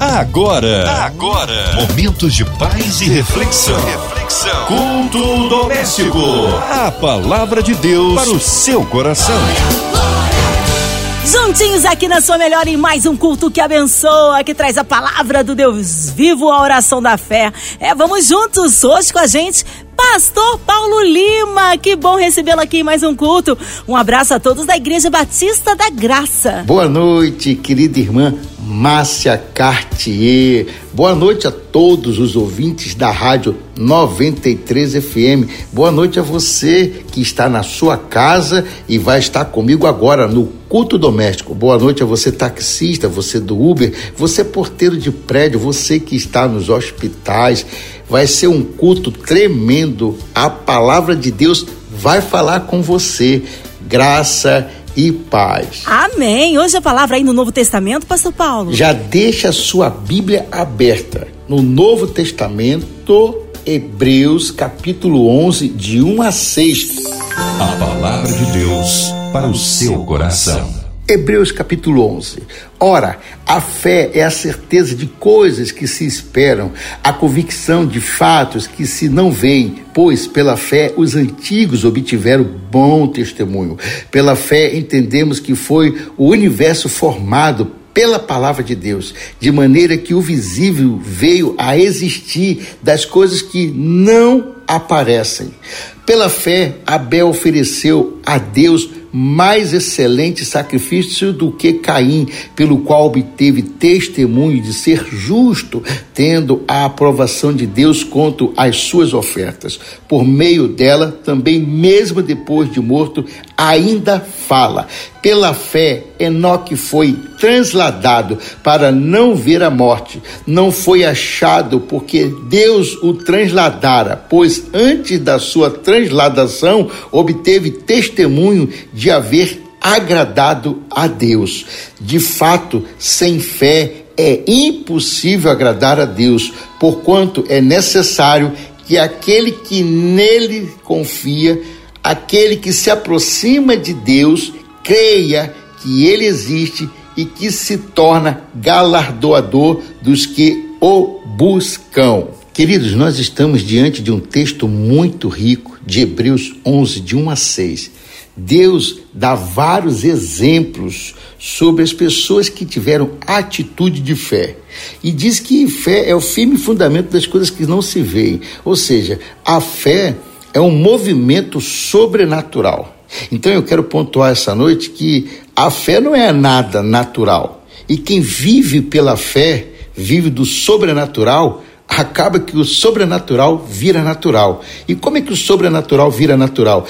Agora, agora, momentos de paz e reflexão. reflexão. Culto doméstico. A palavra de Deus para o seu coração. Juntinhos aqui na sua melhor em mais um culto que abençoa, que traz a palavra do Deus vivo, a oração da fé. É, vamos juntos hoje com a gente, Pastor Paulo Lima. Que bom recebê-lo aqui em mais um culto. Um abraço a todos da Igreja Batista da Graça. Boa noite, querida irmã Márcia Cartier. Boa noite a todos os ouvintes da Rádio 93 FM. Boa noite a você que está na sua casa e vai estar comigo agora no culto doméstico. Boa noite a você taxista, você do Uber, você porteiro de prédio, você que está nos hospitais. Vai ser um culto tremendo. A palavra de Deus vai falar com você. Graça e paz. Amém. Hoje a palavra aí no Novo Testamento, Pastor Paulo. Já deixa a sua Bíblia aberta. No Novo Testamento, Hebreus, capítulo 11, de 1 a 6. A palavra de Deus para o seu coração. Hebreus capítulo 11. Ora, a fé é a certeza de coisas que se esperam, a convicção de fatos que se não veem, pois pela fé os antigos obtiveram bom testemunho. Pela fé entendemos que foi o universo formado pela palavra de Deus, de maneira que o visível veio a existir das coisas que não aparecem. Pela fé, Abel ofereceu a Deus mais excelente sacrifício do que Caim, pelo qual obteve testemunho de ser justo, tendo a aprovação de Deus quanto às suas ofertas. Por meio dela, também, mesmo depois de morto, ainda fala. Pela fé, Enoque foi transladado para não ver a morte. Não foi achado porque Deus o transladara, pois antes da sua transladação obteve testemunho de haver agradado a Deus. De fato, sem fé é impossível agradar a Deus, porquanto é necessário que aquele que nele confia, aquele que se aproxima de Deus, creia que ele existe e que se torna galardoador dos que o buscam. Queridos, nós estamos diante de um texto muito rico de Hebreus 11, de 1 a 6. Deus dá vários exemplos sobre as pessoas que tiveram atitude de fé. E diz que fé é o firme fundamento das coisas que não se veem. Ou seja, a fé é um movimento sobrenatural. Então eu quero pontuar essa noite que a fé não é nada natural. E quem vive pela fé, vive do sobrenatural, acaba que o sobrenatural vira natural. E como é que o sobrenatural vira natural?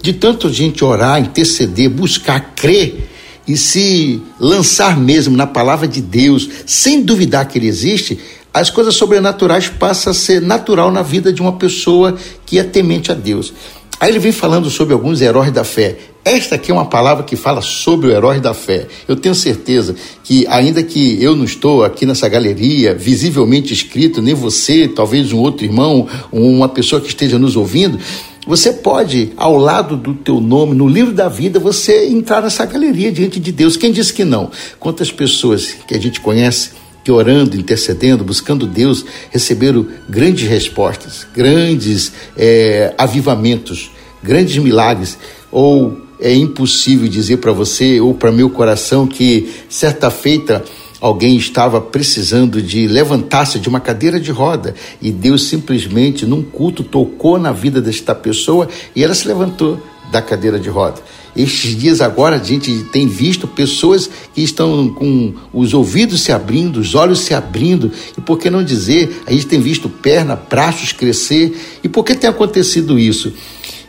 de tanto gente orar, interceder, buscar, crer e se lançar mesmo na palavra de Deus, sem duvidar que ele existe, as coisas sobrenaturais passam a ser natural na vida de uma pessoa que é temente a Deus. Aí ele vem falando sobre alguns heróis da fé. Esta aqui é uma palavra que fala sobre o herói da fé. Eu tenho certeza que, ainda que eu não estou aqui nessa galeria, visivelmente escrito, nem você, talvez um outro irmão, uma pessoa que esteja nos ouvindo, você pode, ao lado do teu nome, no livro da vida, você entrar nessa galeria diante de Deus. Quem disse que não? Quantas pessoas que a gente conhece que orando, intercedendo, buscando Deus, receberam grandes respostas, grandes é, avivamentos, grandes milagres, ou é impossível dizer para você ou para meu coração que certa feita alguém estava precisando de levantar-se de uma cadeira de roda e Deus simplesmente, num culto, tocou na vida desta pessoa e ela se levantou da cadeira de roda. Estes dias agora a gente tem visto pessoas que estão com os ouvidos se abrindo, os olhos se abrindo, e por que não dizer, a gente tem visto perna, braços crescer. E por que tem acontecido isso?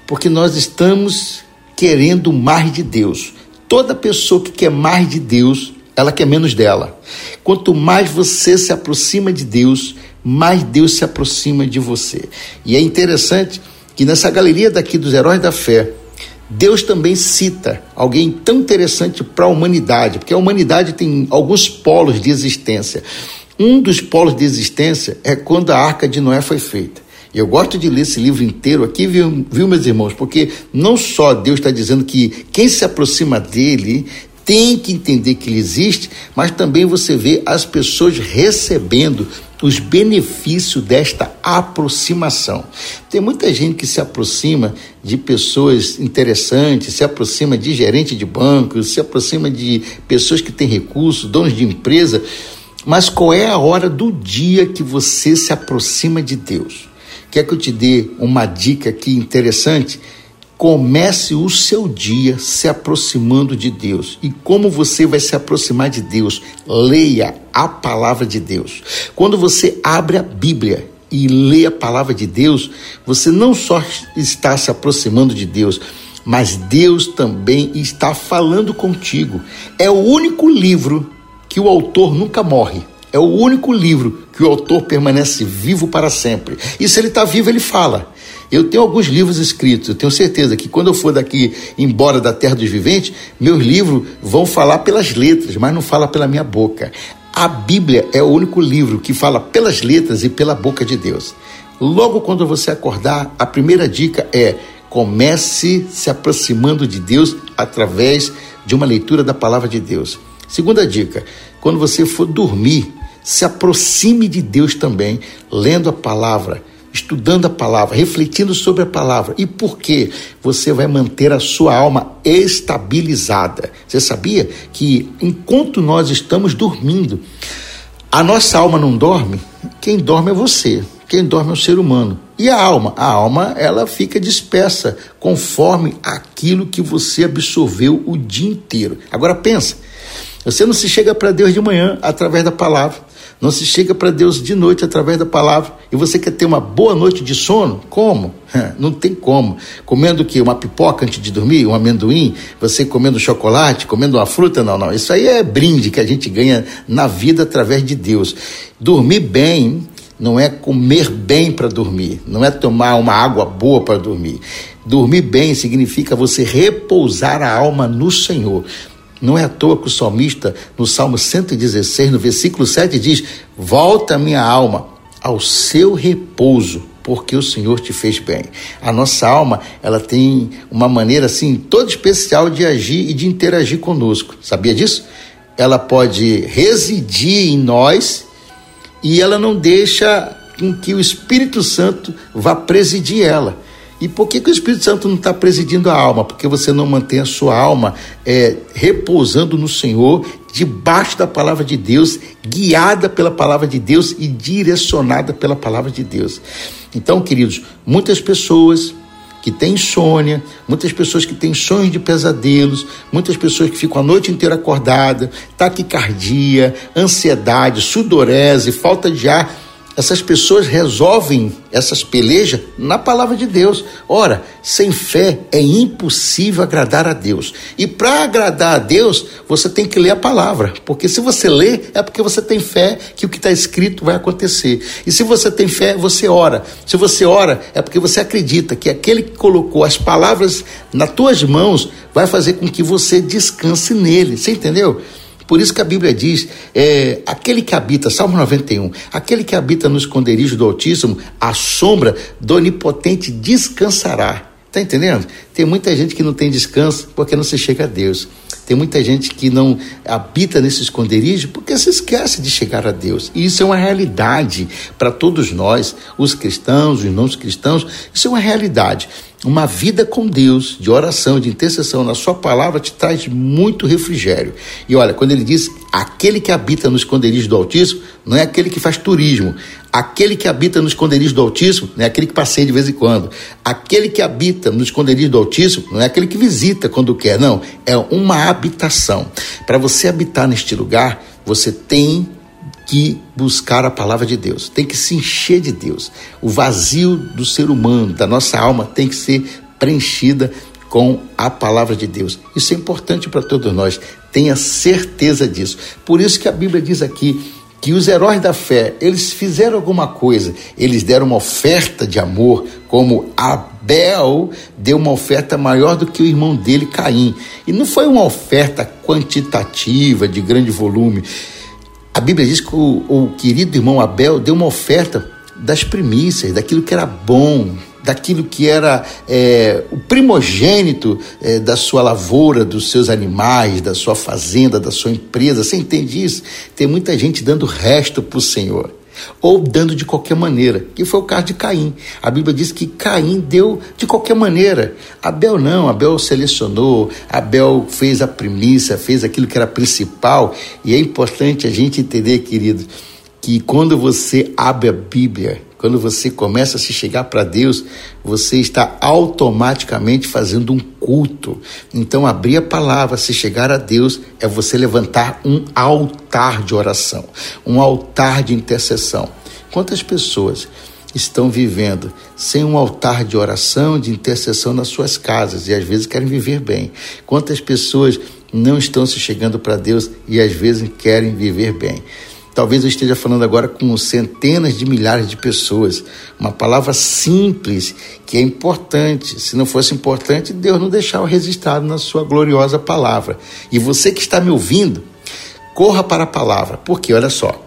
Porque nós estamos querendo mais de Deus. Toda pessoa que quer mais de Deus, ela quer menos dela. Quanto mais você se aproxima de Deus, mais Deus se aproxima de você. E é interessante que nessa galeria daqui dos heróis da fé, Deus também cita alguém tão interessante para a humanidade, porque a humanidade tem alguns polos de existência. Um dos polos de existência é quando a arca de Noé foi feita. Eu gosto de ler esse livro inteiro aqui, viu, viu meus irmãos? Porque não só Deus está dizendo que quem se aproxima dele tem que entender que ele existe, mas também você vê as pessoas recebendo os benefícios desta aproximação. Tem muita gente que se aproxima de pessoas interessantes, se aproxima de gerente de banco, se aproxima de pessoas que têm recursos, donos de empresa, mas qual é a hora do dia que você se aproxima de Deus? Quer que eu te dê uma dica aqui interessante? Comece o seu dia se aproximando de Deus. E como você vai se aproximar de Deus? Leia a palavra de Deus. Quando você abre a Bíblia e lê a palavra de Deus, você não só está se aproximando de Deus, mas Deus também está falando contigo. É o único livro que o autor nunca morre. É o único livro que o autor permanece vivo para sempre. E se ele está vivo, ele fala. Eu tenho alguns livros escritos, eu tenho certeza que quando eu for daqui embora da terra dos viventes, meus livros vão falar pelas letras, mas não fala pela minha boca. A Bíblia é o único livro que fala pelas letras e pela boca de Deus. Logo quando você acordar, a primeira dica é comece se aproximando de Deus através de uma leitura da palavra de Deus. Segunda dica, quando você for dormir, se aproxime de Deus também, lendo a palavra estudando a palavra, refletindo sobre a palavra. E por quê? Você vai manter a sua alma estabilizada. Você sabia que enquanto nós estamos dormindo, a nossa alma não dorme? Quem dorme é você. Quem dorme é o ser humano. E a alma? A alma, ela fica dispersa conforme aquilo que você absorveu o dia inteiro. Agora pensa, você não se chega para Deus de manhã através da palavra. Não se chega para Deus de noite através da palavra. E você quer ter uma boa noite de sono? Como? Não tem como. Comendo o quê? Uma pipoca antes de dormir? Um amendoim? Você comendo chocolate? Comendo uma fruta? Não, não. Isso aí é brinde que a gente ganha na vida através de Deus. Dormir bem não é comer bem para dormir, não é tomar uma água boa para dormir. Dormir bem significa você repousar a alma no Senhor. Não é à toa que o salmista, no Salmo 116, no versículo 7, diz: Volta minha alma ao seu repouso, porque o Senhor te fez bem. A nossa alma, ela tem uma maneira assim toda especial de agir e de interagir conosco. Sabia disso? Ela pode residir em nós e ela não deixa com que o Espírito Santo vá presidir ela. E por que, que o Espírito Santo não está presidindo a alma? Porque você não mantém a sua alma é, repousando no Senhor, debaixo da palavra de Deus, guiada pela palavra de Deus e direcionada pela palavra de Deus. Então, queridos, muitas pessoas que têm insônia, muitas pessoas que têm sonhos de pesadelos, muitas pessoas que ficam a noite inteira acordada, taquicardia, ansiedade, sudorese, falta de ar essas pessoas resolvem essas pelejas na palavra de Deus. Ora, sem fé é impossível agradar a Deus. E para agradar a Deus, você tem que ler a palavra. Porque se você lê, é porque você tem fé que o que está escrito vai acontecer. E se você tem fé, você ora. Se você ora, é porque você acredita que aquele que colocou as palavras nas tuas mãos vai fazer com que você descanse nele. Você entendeu? Por isso que a Bíblia diz: é, aquele que habita, Salmo 91, aquele que habita no esconderijo do Altíssimo, a sombra do Onipotente descansará. Está entendendo? Tem muita gente que não tem descanso porque não se chega a Deus. Tem muita gente que não habita nesse esconderijo porque se esquece de chegar a Deus. E isso é uma realidade para todos nós, os cristãos, os não cristãos. Isso é uma realidade. Uma vida com Deus, de oração, de intercessão na Sua palavra, te traz muito refrigério. E olha, quando ele diz aquele que habita no esconderijo do Altíssimo, não é aquele que faz turismo. Aquele que habita no esconderijo do Altíssimo não é aquele que passeia de vez em quando. Aquele que habita no esconderijo do Altíssimo não é aquele que visita quando quer, não. É uma habitação. Para você habitar neste lugar, você tem que buscar a palavra de Deus, tem que se encher de Deus. O vazio do ser humano, da nossa alma, tem que ser preenchida com a palavra de Deus. Isso é importante para todos nós, tenha certeza disso. Por isso que a Bíblia diz aqui que os heróis da fé, eles fizeram alguma coisa, eles deram uma oferta de amor, como Abel deu uma oferta maior do que o irmão dele, Caim. E não foi uma oferta quantitativa, de grande volume. A Bíblia diz que o, o querido irmão Abel deu uma oferta das primícias, daquilo que era bom, daquilo que era é, o primogênito é, da sua lavoura, dos seus animais, da sua fazenda, da sua empresa. Você entende isso? Tem muita gente dando resto para o Senhor ou dando de qualquer maneira, que foi o caso de Caim. A Bíblia diz que Caim deu de qualquer maneira. Abel não, Abel selecionou, Abel fez a primícia, fez aquilo que era principal, e é importante a gente entender, querido, que quando você abre a Bíblia, quando você começa a se chegar para Deus, você está automaticamente fazendo um culto. Então, abrir a palavra, se chegar a Deus, é você levantar um altar de oração, um altar de intercessão. Quantas pessoas estão vivendo sem um altar de oração, de intercessão nas suas casas e às vezes querem viver bem? Quantas pessoas não estão se chegando para Deus e às vezes querem viver bem? Talvez eu esteja falando agora com centenas de milhares de pessoas. Uma palavra simples que é importante. Se não fosse importante, Deus não deixava registrado na sua gloriosa palavra. E você que está me ouvindo, corra para a palavra, porque olha só.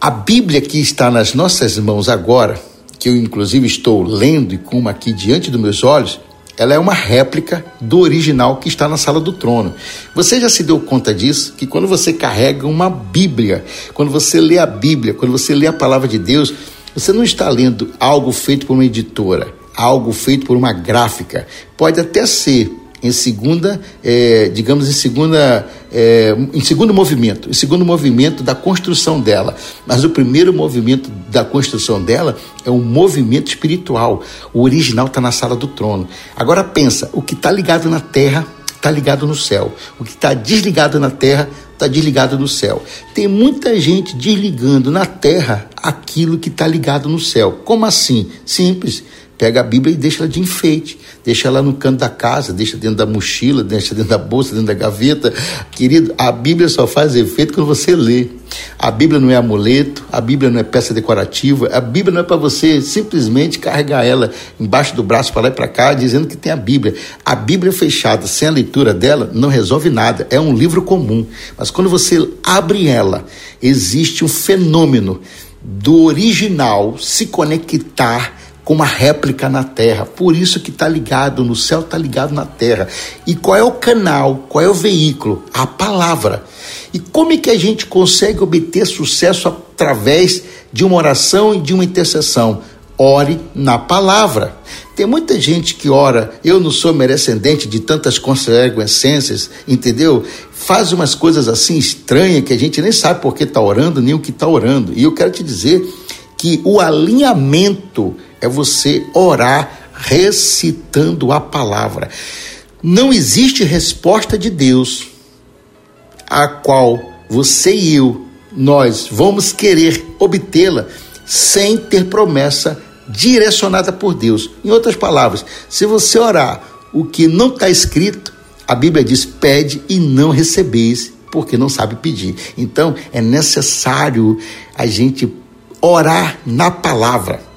A Bíblia que está nas nossas mãos agora, que eu inclusive estou lendo e com uma aqui diante dos meus olhos, ela é uma réplica do original que está na sala do trono. Você já se deu conta disso? Que quando você carrega uma Bíblia, quando você lê a Bíblia, quando você lê a palavra de Deus, você não está lendo algo feito por uma editora, algo feito por uma gráfica. Pode até ser em segunda, é, digamos, em segunda, é, em segundo movimento, em segundo movimento da construção dela. Mas o primeiro movimento da construção dela é um movimento espiritual. O original está na sala do trono. Agora pensa, o que está ligado na terra está ligado no céu. O que está desligado na terra está desligado no céu. Tem muita gente desligando na terra aquilo que está ligado no céu. Como assim? Simples pega a Bíblia e deixa ela de enfeite, deixa ela no canto da casa, deixa dentro da mochila, deixa dentro da bolsa, dentro da gaveta. Querido, a Bíblia só faz efeito quando você lê. A Bíblia não é amuleto, a Bíblia não é peça decorativa, a Bíblia não é para você simplesmente carregar ela embaixo do braço para lá e para cá, dizendo que tem a Bíblia. A Bíblia fechada, sem a leitura dela, não resolve nada, é um livro comum. Mas quando você abre ela, existe um fenômeno do original se conectar com uma réplica na terra. Por isso que está ligado no céu, está ligado na terra. E qual é o canal, qual é o veículo? A palavra. E como é que a gente consegue obter sucesso através de uma oração e de uma intercessão? Ore na palavra. Tem muita gente que ora, eu não sou merecendente de tantas consequências, entendeu? Faz umas coisas assim estranhas que a gente nem sabe por que está orando, nem o que está orando. E eu quero te dizer que o alinhamento é você orar recitando a palavra. Não existe resposta de Deus a qual você e eu, nós vamos querer obtê-la sem ter promessa direcionada por Deus. Em outras palavras, se você orar o que não está escrito, a Bíblia diz: pede e não recebeis, porque não sabe pedir. Então é necessário a gente orar na palavra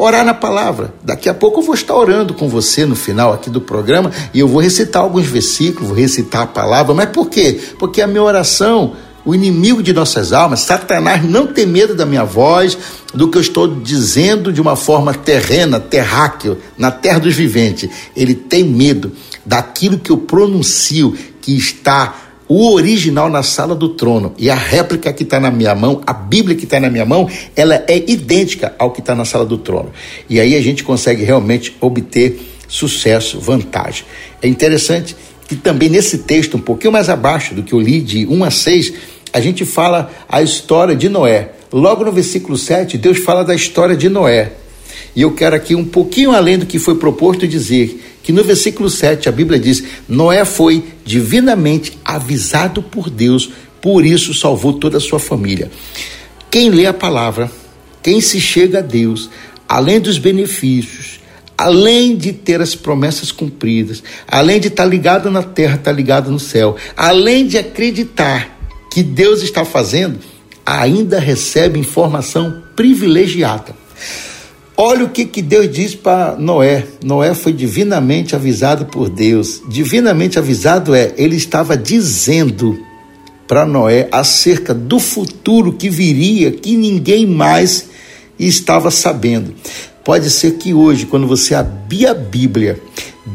orar na palavra. Daqui a pouco eu vou estar orando com você no final aqui do programa e eu vou recitar alguns versículos, vou recitar a palavra. Mas por quê? Porque a minha oração, o inimigo de nossas almas, Satanás, não tem medo da minha voz, do que eu estou dizendo de uma forma terrena, terráqueo, na terra dos viventes. Ele tem medo daquilo que eu pronuncio, que está o original na sala do trono e a réplica que está na minha mão, a Bíblia que está na minha mão, ela é idêntica ao que está na sala do trono. E aí a gente consegue realmente obter sucesso, vantagem. É interessante que também nesse texto, um pouquinho mais abaixo do que eu li, de 1 a 6, a gente fala a história de Noé. Logo no versículo 7, Deus fala da história de Noé. E eu quero aqui, um pouquinho além do que foi proposto, dizer que no versículo 7 a Bíblia diz: Noé foi divinamente avisado por Deus, por isso salvou toda a sua família. Quem lê a palavra, quem se chega a Deus, além dos benefícios, além de ter as promessas cumpridas, além de estar ligado na terra, estar ligado no céu, além de acreditar que Deus está fazendo, ainda recebe informação privilegiada. Olha o que, que Deus diz para Noé. Noé foi divinamente avisado por Deus. Divinamente avisado é, ele estava dizendo para Noé acerca do futuro que viria, que ninguém mais estava sabendo. Pode ser que hoje, quando você abrir a Bíblia,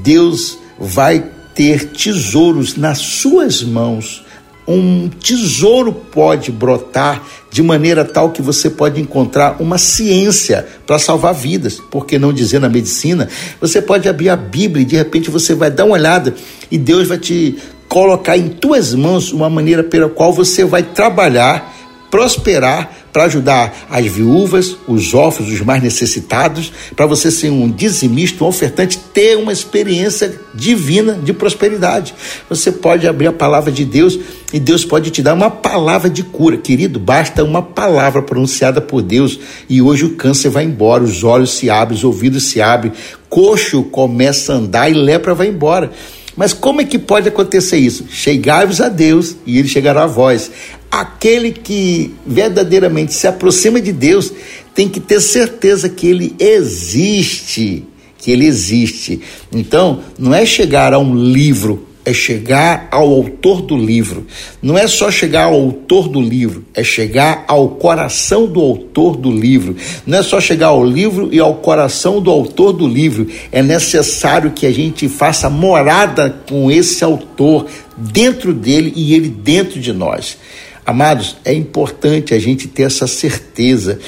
Deus vai ter tesouros nas suas mãos. Um tesouro pode brotar de maneira tal que você pode encontrar uma ciência para salvar vidas, porque não dizer na medicina, você pode abrir a Bíblia e de repente você vai dar uma olhada e Deus vai te colocar em tuas mãos uma maneira pela qual você vai trabalhar, prosperar para ajudar as viúvas, os órfãos, os mais necessitados, para você ser um dizimista, um ofertante, ter uma experiência divina de prosperidade. Você pode abrir a palavra de Deus e Deus pode te dar uma palavra de cura. Querido, basta uma palavra pronunciada por Deus e hoje o câncer vai embora, os olhos se abrem, os ouvidos se abrem, coxo começa a andar e lepra vai embora. Mas como é que pode acontecer isso? Chegai-vos a Deus e ele chegará a vós aquele que verdadeiramente se aproxima de Deus tem que ter certeza que ele existe, que ele existe. Então, não é chegar a um livro, é chegar ao autor do livro. Não é só chegar ao autor do livro, é chegar ao coração do autor do livro. Não é só chegar ao livro e ao coração do autor do livro. É necessário que a gente faça morada com esse autor dentro dele e ele dentro de nós. Amados, é importante a gente ter essa certeza.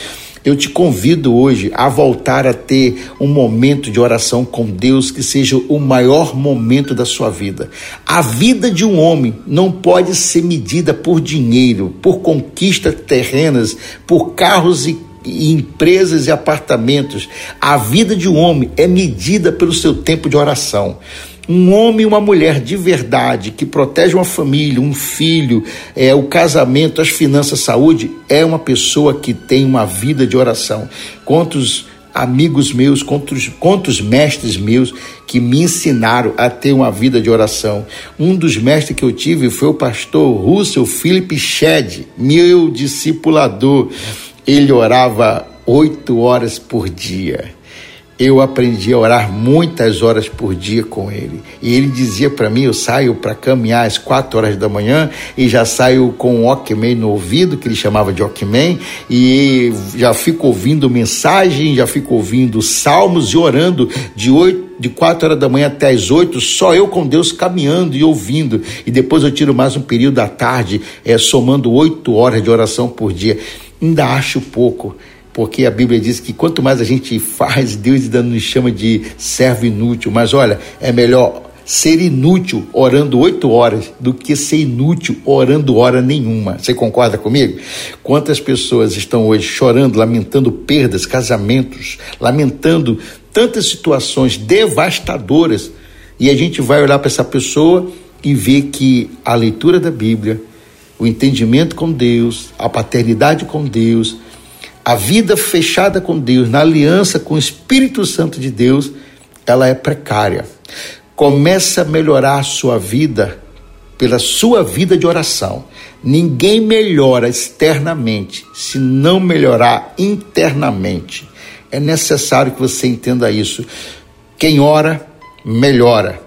Eu te convido hoje a voltar a ter um momento de oração com Deus que seja o maior momento da sua vida. A vida de um homem não pode ser medida por dinheiro, por conquistas terrenas, por carros e e empresas e apartamentos. A vida de um homem é medida pelo seu tempo de oração um homem e uma mulher de verdade que protege uma família, um filho, é, o casamento, as finanças, saúde, é uma pessoa que tem uma vida de oração. Quantos amigos meus, quantos, quantos mestres meus que me ensinaram a ter uma vida de oração. Um dos mestres que eu tive foi o pastor Russell Philip Shedd, meu discipulador. Ele orava oito horas por dia eu aprendi a orar muitas horas por dia com ele. E ele dizia para mim: eu saio para caminhar às quatro horas da manhã e já saio com um Walkman no ouvido, que ele chamava de Walkman, e já fico ouvindo mensagem, já fico ouvindo salmos e orando de oito de quatro horas da manhã até as oito, só eu com Deus caminhando e ouvindo. E depois eu tiro mais um período da tarde, é, somando oito horas de oração por dia. Ainda acho pouco porque a Bíblia diz que quanto mais a gente faz, Deus ainda nos chama de servo inútil. Mas olha, é melhor ser inútil orando oito horas do que ser inútil orando hora nenhuma. Você concorda comigo? Quantas pessoas estão hoje chorando, lamentando perdas, casamentos, lamentando tantas situações devastadoras, e a gente vai olhar para essa pessoa e ver que a leitura da Bíblia, o entendimento com Deus, a paternidade com Deus, a vida fechada com Deus, na aliança com o Espírito Santo de Deus, ela é precária. Começa a melhorar a sua vida pela sua vida de oração. Ninguém melhora externamente se não melhorar internamente. É necessário que você entenda isso. Quem ora, melhora.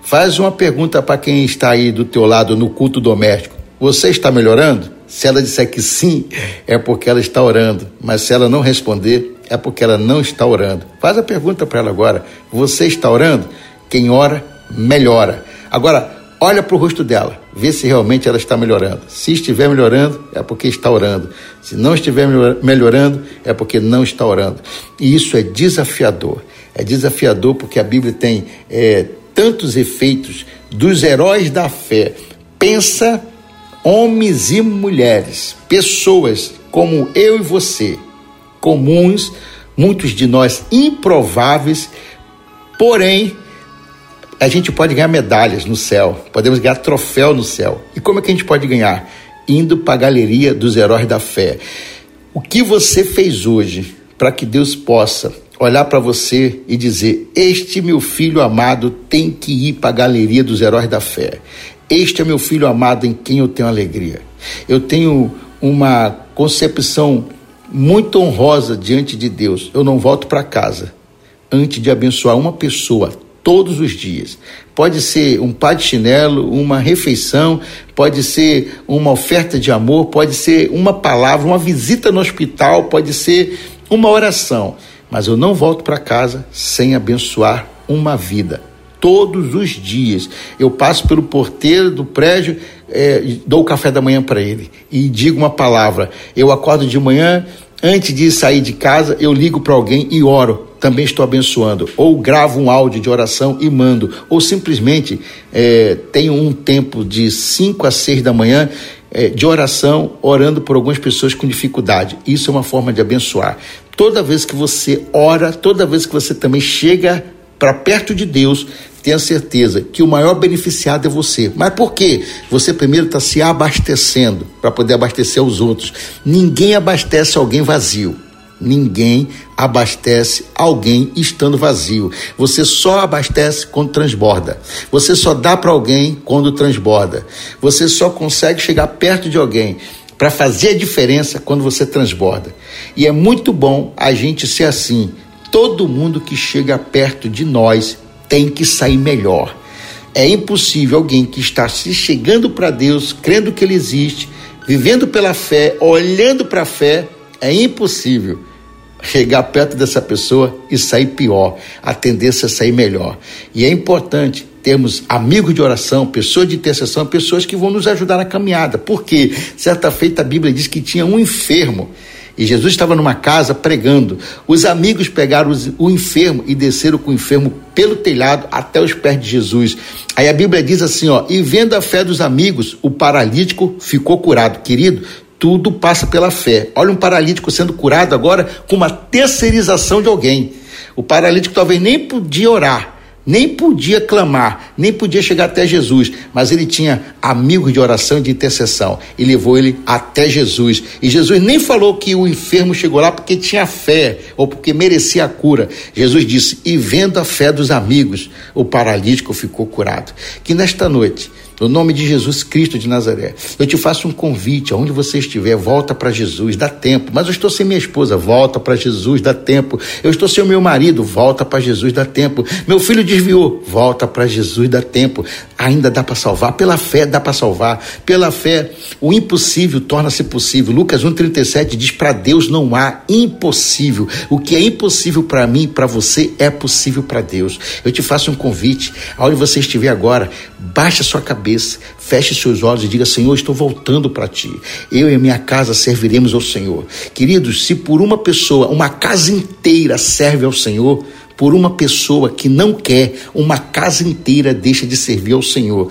Faz uma pergunta para quem está aí do teu lado no culto doméstico. Você está melhorando? Se ela disser que sim, é porque ela está orando. Mas se ela não responder, é porque ela não está orando. Faz a pergunta para ela agora: Você está orando? Quem ora, melhora. Agora, olha para o rosto dela, vê se realmente ela está melhorando. Se estiver melhorando, é porque está orando. Se não estiver melhorando, é porque não está orando. E isso é desafiador. É desafiador porque a Bíblia tem é, tantos efeitos dos heróis da fé. Pensa homens e mulheres, pessoas como eu e você, comuns, muitos de nós improváveis, porém a gente pode ganhar medalhas no céu, podemos ganhar troféu no céu. E como é que a gente pode ganhar? Indo para a galeria dos heróis da fé. O que você fez hoje para que Deus possa olhar para você e dizer: Este meu filho amado tem que ir para a galeria dos heróis da fé. Este é meu filho amado em quem eu tenho alegria. Eu tenho uma concepção muito honrosa diante de Deus. Eu não volto para casa antes de abençoar uma pessoa todos os dias. Pode ser um pá de chinelo, uma refeição, pode ser uma oferta de amor, pode ser uma palavra, uma visita no hospital, pode ser uma oração. mas eu não volto para casa sem abençoar uma vida. Todos os dias eu passo pelo porteiro do prédio, é, dou o café da manhã para ele e digo uma palavra. Eu acordo de manhã, antes de sair de casa, eu ligo para alguém e oro. Também estou abençoando. Ou gravo um áudio de oração e mando. Ou simplesmente é, tenho um tempo de 5 a 6 da manhã é, de oração, orando por algumas pessoas com dificuldade. Isso é uma forma de abençoar. Toda vez que você ora, toda vez que você também chega para perto de Deus, tenha certeza que o maior beneficiado é você. Mas por quê? Você primeiro está se abastecendo para poder abastecer os outros. Ninguém abastece alguém vazio. Ninguém abastece alguém estando vazio. Você só abastece quando transborda. Você só dá para alguém quando transborda. Você só consegue chegar perto de alguém para fazer a diferença quando você transborda. E é muito bom a gente ser assim. Todo mundo que chega perto de nós tem que sair melhor. É impossível alguém que está se chegando para Deus, crendo que Ele existe, vivendo pela fé, olhando para a fé, é impossível chegar perto dessa pessoa e sair pior. A tendência é sair melhor. E é importante termos amigos de oração, pessoas de intercessão, pessoas que vão nos ajudar na caminhada. Porque certa feita a Bíblia diz que tinha um enfermo e Jesus estava numa casa pregando. Os amigos pegaram o enfermo e desceram com o enfermo pelo telhado até os pés de Jesus. Aí a Bíblia diz assim, ó, e vendo a fé dos amigos, o paralítico ficou curado. Querido, tudo passa pela fé. Olha um paralítico sendo curado agora com uma terceirização de alguém. O paralítico talvez nem podia orar, nem podia clamar, nem podia chegar até Jesus, mas ele tinha amigos de oração e de intercessão e levou ele até Jesus. E Jesus nem falou que o enfermo chegou lá porque tinha fé ou porque merecia a cura. Jesus disse: "E vendo a fé dos amigos, o paralítico ficou curado". Que nesta noite no nome de Jesus Cristo de Nazaré, eu te faço um convite, aonde você estiver, volta para Jesus, dá tempo. Mas eu estou sem minha esposa, volta para Jesus, dá tempo. Eu estou sem o meu marido, volta para Jesus, dá tempo. Meu filho desviou, volta para Jesus, dá tempo. Ainda dá para salvar, pela fé dá para salvar. Pela fé, o impossível torna-se possível. Lucas 1:37 diz: "Para Deus não há impossível. O que é impossível para mim, para você é possível para Deus". Eu te faço um convite, aonde você estiver agora, baixa sua cabeça cabeça, feche seus olhos e diga: Senhor, estou voltando para ti. Eu e a minha casa serviremos ao Senhor. Queridos, se por uma pessoa, uma casa inteira serve ao Senhor, por uma pessoa que não quer, uma casa inteira deixa de servir ao Senhor.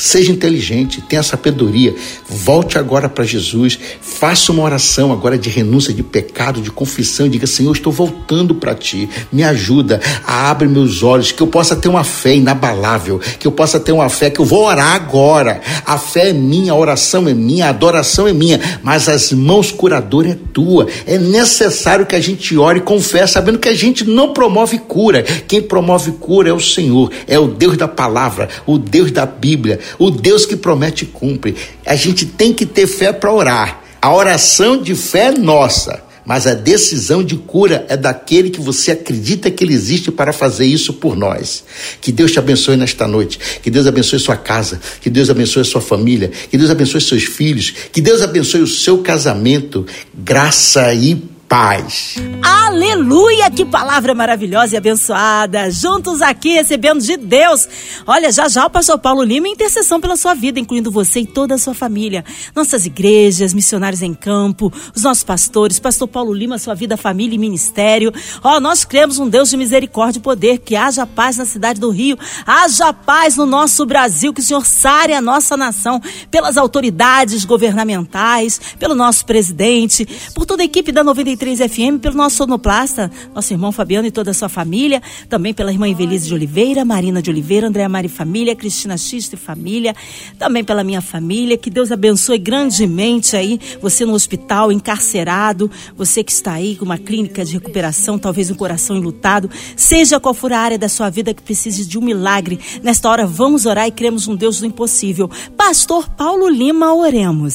Seja inteligente, tenha sabedoria, volte agora para Jesus, faça uma oração agora de renúncia de pecado, de confissão, e diga: Senhor, estou voltando para ti, me ajuda, abre meus olhos, que eu possa ter uma fé inabalável, que eu possa ter uma fé que eu vou orar agora. A fé é minha, a oração é minha, a adoração é minha, mas as mãos curadoras é tua. É necessário que a gente ore e confesse, sabendo que a gente não promove cura. Quem promove cura é o Senhor, é o Deus da palavra, o Deus da Bíblia. O Deus que promete cumpre. A gente tem que ter fé para orar. A oração de fé é nossa, mas a decisão de cura é daquele que você acredita que ele existe para fazer isso por nós. Que Deus te abençoe nesta noite. Que Deus abençoe sua casa. Que Deus abençoe sua família. Que Deus abençoe seus filhos. Que Deus abençoe o seu casamento. Graça e paz. Aleluia! Que palavra maravilhosa e abençoada. Juntos aqui recebendo de Deus. Olha, já já o pastor Paulo Lima em intercessão pela sua vida, incluindo você e toda a sua família. Nossas igrejas, missionários em campo, os nossos pastores, pastor Paulo Lima, sua vida, família e ministério. Ó, oh, nós cremos um Deus de misericórdia e poder, que haja paz na cidade do Rio, haja paz no nosso Brasil, que o Senhor sare a nossa nação pelas autoridades governamentais, pelo nosso presidente, por toda a equipe da 93 93 FM, pelo nosso sonoplasta, nosso irmão Fabiano e toda a sua família, também pela irmã Evelise de Oliveira, Marina de Oliveira, Andréa Mari Família, Cristina Xista e Família, também pela minha família, que Deus abençoe grandemente aí, você no hospital, encarcerado, você que está aí com uma clínica de recuperação, talvez um coração enlutado, seja qual for a área da sua vida que precise de um milagre, nesta hora vamos orar e cremos um Deus do impossível. Pastor Paulo Lima, oremos.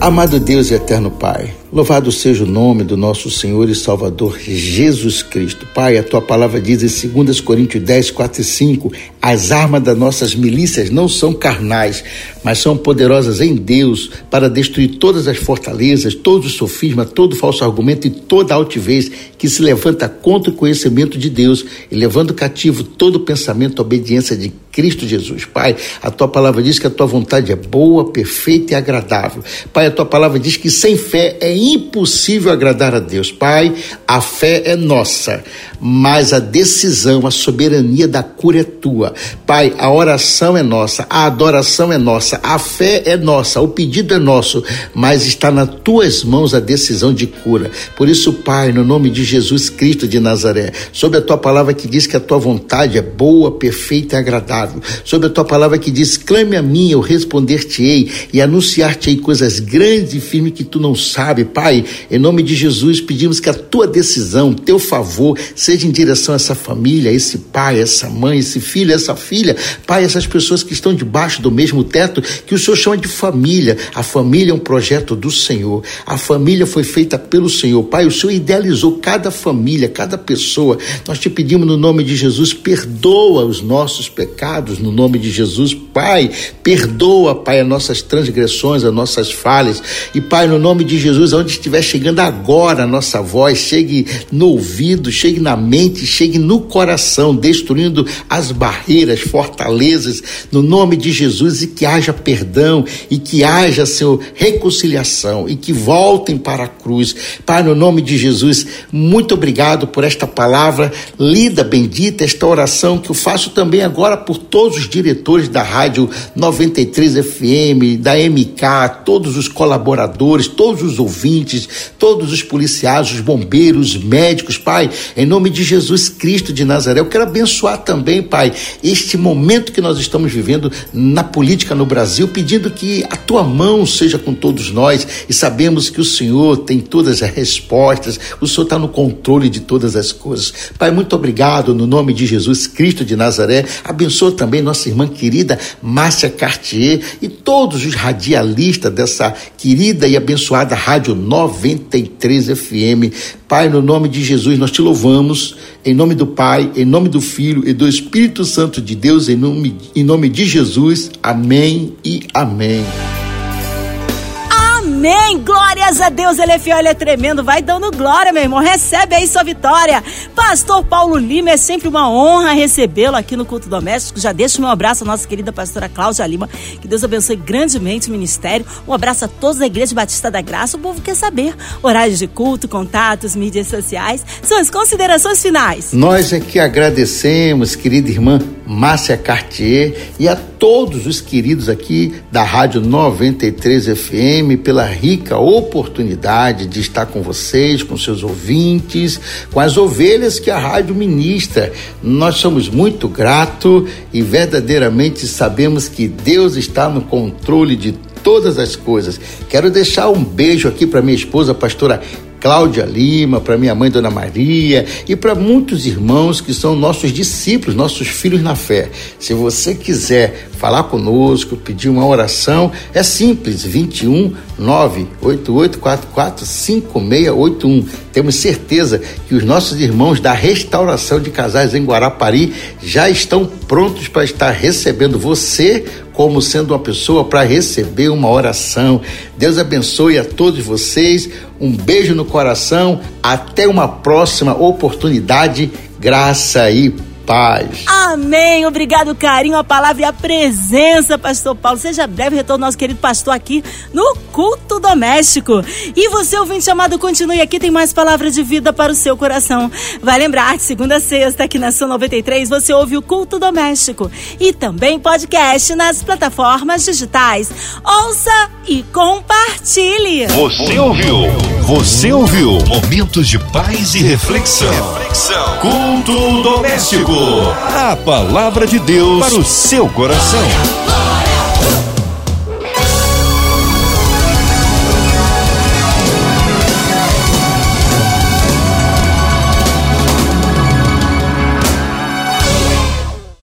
Amado Deus e eterno Pai, Louvado seja o nome do nosso Senhor e Salvador Jesus Cristo. Pai, a tua palavra diz em 2 Coríntios 10, 4 e 5: as armas das nossas milícias não são carnais, mas são poderosas em Deus para destruir todas as fortalezas, todo o sofisma, todo falso argumento e toda altivez que se levanta contra o conhecimento de Deus e levando cativo todo pensamento à obediência de Cristo Jesus. Pai, a tua palavra diz que a tua vontade é boa, perfeita e agradável. Pai, a tua palavra diz que sem fé é impossível agradar a Deus. Pai, a fé é nossa, mas a decisão, a soberania da cura é tua. Pai, a oração é nossa, a adoração é nossa, a fé é nossa, o pedido é nosso, mas está nas tuas mãos a decisão de cura. Por isso, Pai, no nome de Jesus Cristo de Nazaré, sobre a tua palavra que diz que a tua vontade é boa, perfeita e agradável, sobre a tua palavra que diz: clame a mim, eu responder-te-ei e anunciar-te-ei coisas grandes e firmes que tu não sabes. Pai, em nome de Jesus, pedimos que a tua decisão, teu favor, seja em direção a essa família, a esse pai, a essa mãe, esse filho, essa filha. Pai, essas pessoas que estão debaixo do mesmo teto, que o Senhor chama de família. A família é um projeto do Senhor. A família foi feita pelo Senhor. Pai, o Senhor idealizou cada família, cada pessoa. Nós te pedimos no nome de Jesus, perdoa os nossos pecados no nome de Jesus. Pai, perdoa, Pai, as nossas transgressões, as nossas falhas. E, Pai, no nome de Jesus, onde estiver chegando agora a nossa voz, chegue no ouvido, chegue na mente, chegue no coração, destruindo as barreiras, fortalezas, no nome de Jesus, e que haja perdão, e que haja, Senhor, reconciliação, e que voltem para a cruz. Pai, no nome de Jesus, muito obrigado por esta palavra lida, bendita, esta oração que eu faço também agora por todos os diretores da Rádio 93 FM, da MK, todos os colaboradores, todos os ouvintes, todos os policiais, os bombeiros, médicos, Pai, em nome de Jesus Cristo de Nazaré, eu quero abençoar também, Pai, este momento que nós estamos vivendo na política no Brasil, pedindo que a tua mão seja com todos nós e sabemos que o Senhor tem todas as respostas, o Senhor está no controle de todas as coisas. Pai, muito obrigado no nome de Jesus Cristo de Nazaré. Abençoa também nossa irmã querida Márcia Cartier e todos os radialistas dessa querida e abençoada Rádio 93 FM. Pai, no nome de Jesus, nós te louvamos, em nome do Pai, em nome do Filho e do Espírito Santo de Deus, em nome, em nome de Jesus. Amém e amém. Amém! Glórias a Deus, ele é fiel, ele é tremendo. Vai dando glória, meu irmão. Recebe aí sua vitória. Pastor Paulo Lima, é sempre uma honra recebê-lo aqui no Culto Doméstico. Já deixo meu abraço à nossa querida pastora Cláudia Lima. Que Deus abençoe grandemente o ministério. Um abraço a todos da Igreja Batista da Graça. O povo quer saber horários de culto, contatos, mídias sociais. Suas considerações finais. Nós é que agradecemos, querida irmã Márcia Cartier e a todos os queridos aqui da Rádio 93 FM pela rica oportunidade de estar com vocês, com seus ouvintes, com as ovelhas que a rádio ministra. Nós somos muito gratos e verdadeiramente sabemos que Deus está no controle de todas as coisas. Quero deixar um beijo aqui para minha esposa, a pastora Cláudia Lima, para minha mãe Dona Maria e para muitos irmãos que são nossos discípulos, nossos filhos na fé. Se você quiser falar conosco, pedir uma oração, é simples, 21 98844 5681. Temos certeza que os nossos irmãos da restauração de casais em Guarapari já estão prontos para estar recebendo você como sendo uma pessoa para receber uma oração. Deus abençoe a todos vocês. Um beijo no coração. Até uma próxima oportunidade. Graça e paz. Amém. Obrigado, carinho, a palavra e a presença, pastor Paulo. Seja breve retorno nosso querido pastor aqui no culto doméstico. E você, ouvinte amado, continue aqui, tem mais palavras de vida para o seu coração. Vai lembrar, segunda a sexta, aqui na São 93, você ouve o culto doméstico. E também podcast nas plataformas digitais. Ouça e compartilhe. Você ouviu? Você ouviu? Momentos de paz e reflexão. reflexão. Culto doméstico. A palavra de Deus para o seu coração.